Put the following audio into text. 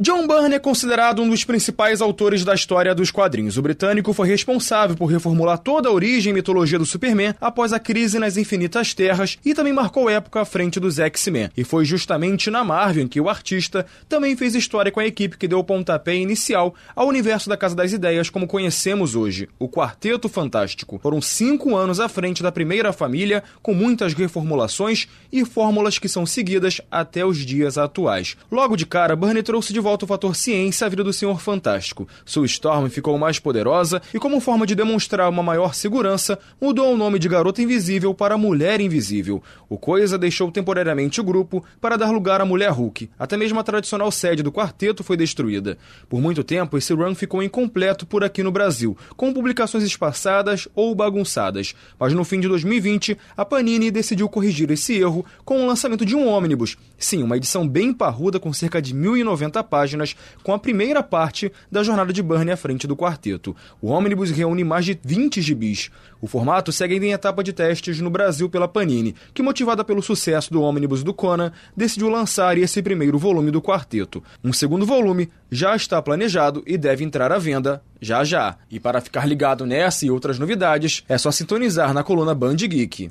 John Byrne é considerado um dos principais autores da história dos quadrinhos. O britânico foi responsável por reformular toda a origem e mitologia do Superman após a crise nas Infinitas Terras e também marcou época à frente dos X-Men. E foi justamente na Marvel que o artista também fez história com a equipe que deu o pontapé inicial ao universo da Casa das Ideias como conhecemos hoje, o Quarteto Fantástico. Foram cinco anos à frente da primeira família, com muitas reformulações e fórmulas que são seguidas até os dias atuais. Logo de cara, Byrne trouxe de volta o fator ciência à vida do Senhor Fantástico. Sua Storm ficou mais poderosa e, como forma de demonstrar uma maior segurança, mudou o nome de Garota Invisível para Mulher Invisível. O Coisa deixou temporariamente o grupo para dar lugar à Mulher Hulk. Até mesmo a tradicional sede do quarteto foi destruída. Por muito tempo, esse run ficou incompleto por aqui no Brasil, com publicações espaçadas ou bagunçadas. Mas no fim de 2020, a Panini decidiu corrigir esse erro com o lançamento de um ônibus. Sim, uma edição bem parruda com cerca de 1090 páginas páginas, com a primeira parte da jornada de Byrne à frente do quarteto. O ônibus reúne mais de 20 gibis. O formato segue ainda em etapa de testes no Brasil pela Panini, que, motivada pelo sucesso do ônibus do Conan, decidiu lançar esse primeiro volume do quarteto. Um segundo volume já está planejado e deve entrar à venda já já. E para ficar ligado nessa e outras novidades, é só sintonizar na coluna Band Geek.